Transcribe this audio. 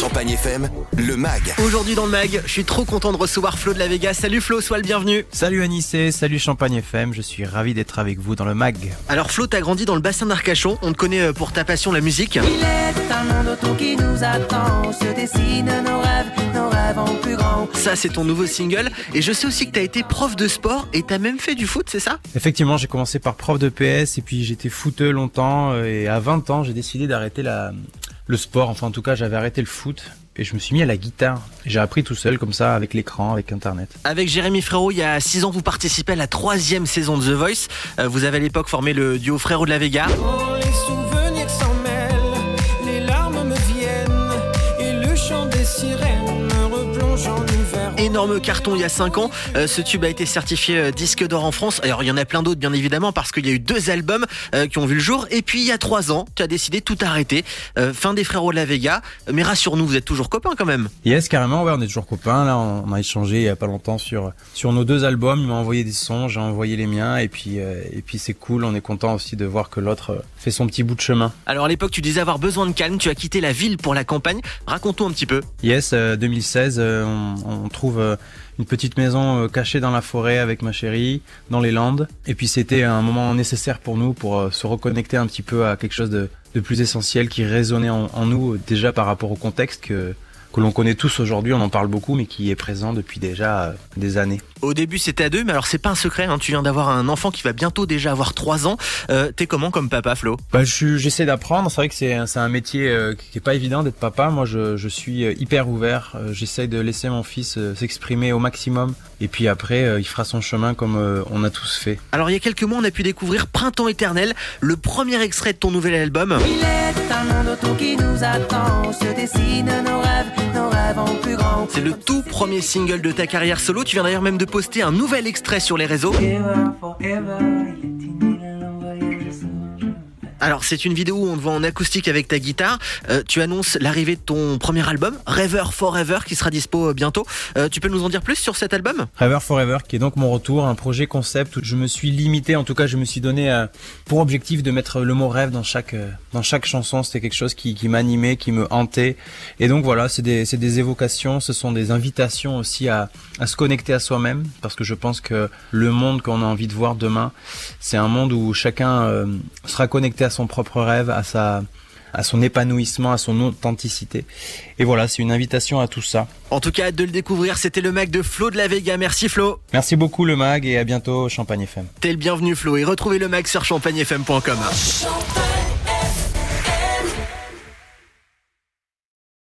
Champagne FM, le MAG. Aujourd'hui dans le mag, je suis trop content de recevoir Flo de la Vega. Salut Flo, sois le bienvenu. Salut Anissé, salut Champagne FM, je suis ravi d'être avec vous dans le MAG. Alors Flo, t'as grandi dans le bassin d'Arcachon. On te connaît euh, pour ta passion la musique. Il est un monde autour qui nous attend. On se dessine nos rêves, rêves en plus grand. Ça, c'est ton nouveau single. Et je sais aussi que t'as été prof de sport et t'as même fait du foot, c'est ça? Effectivement, j'ai commencé par prof de PS et puis j'étais footeux longtemps euh, et à 20 ans, j'ai décidé d'arrêter la, le sport. Enfin, en tout cas, j'avais arrêté le foot et je me suis mis à la guitare. J'ai appris tout seul comme ça avec l'écran, avec Internet. Avec Jérémy Frérot, il y a 6 ans, vous participez à la troisième saison de The Voice. Euh, vous avez à l'époque formé le duo Frérot de la Vega. Quand Énorme carton il y a 5 ans. Euh, ce tube a été certifié euh, disque d'or en France. Alors il y en a plein d'autres bien évidemment parce qu'il y a eu deux albums euh, qui ont vu le jour. Et puis il y a 3 ans, tu as décidé de tout arrêter. Euh, fin des Frérots de la Vega. Mais rassure-nous, vous êtes toujours copains quand même. Yes, carrément, ouais, on est toujours copains. Là, on a échangé il y a pas longtemps sur sur nos deux albums. Il m'a envoyé des sons, j'ai envoyé les miens, et puis et puis c'est cool. On est content aussi de voir que l'autre fait son petit bout de chemin. Alors à l'époque, tu disais avoir besoin de calme. Tu as quitté la ville pour la campagne. Raconte-nous un petit peu. Yes, euh, 2016, euh, on, on trouve euh, une petite maison euh, cachée dans la forêt avec ma chérie, dans les Landes. Et puis c'était un moment nécessaire pour nous pour euh, se reconnecter un petit peu à quelque chose de, plus essentiel qui résonnait en, en nous déjà par rapport au contexte que que l'on connaît tous aujourd'hui, on en parle beaucoup, mais qui est présent depuis déjà euh, des années. Au début, c'était à deux, mais alors c'est pas un secret. Hein. Tu viens d'avoir un enfant qui va bientôt déjà avoir 3 ans. Euh, T'es comment comme papa, Flo? Bah, je j'essaie d'apprendre. C'est vrai que c'est un- métier euh, qui est pas évident d'être papa. Moi, je, je suis hyper ouvert. J'essaie de laisser mon fils euh, s'exprimer au maximum. Et puis après, il fera son chemin comme on a tous fait. Alors il y a quelques mois, on a pu découvrir Printemps éternel, le premier extrait de ton nouvel album. Il est un monde autour qui nous attend. Se dessine nos rêves, nos rêves en plus grand. C'est le tout premier single de ta carrière solo. Tu viens d'ailleurs même de poster un nouvel extrait sur les réseaux. Forever, forever, Alors c'est une vidéo où on te voit en acoustique avec ta guitare. Euh, tu annonces l'arrivée de ton premier album, Rêver Forever, qui sera dispo euh, bientôt. Euh, tu peux nous en dire plus sur cet album? Rêver Forever, qui est donc mon retour, un projet concept où je me suis limité, en tout cas, je me suis donné pour objectif de mettre le mot rêve dans chaque dans chaque chanson. C'était quelque chose qui, m'animait, qui me hantait. Et donc voilà, c'est des c'est des évocations, ce sont des invitations aussi à à se connecter à soi-même, parce que je pense que le monde qu'on a envie de voir demain, c'est un monde où chacun sera connecté à son propre rêve, à sa à son épanouissement, à son authenticité. Et voilà, c'est une invitation à tout ça. En tout cas, hâte de le découvrir. C'était le mec de Flo de la Vega. Merci Flo. Merci beaucoup le mag et à bientôt Champagne FM. T'es le bienvenu Flo et retrouvez le mag sur champagnefm.com. Champagne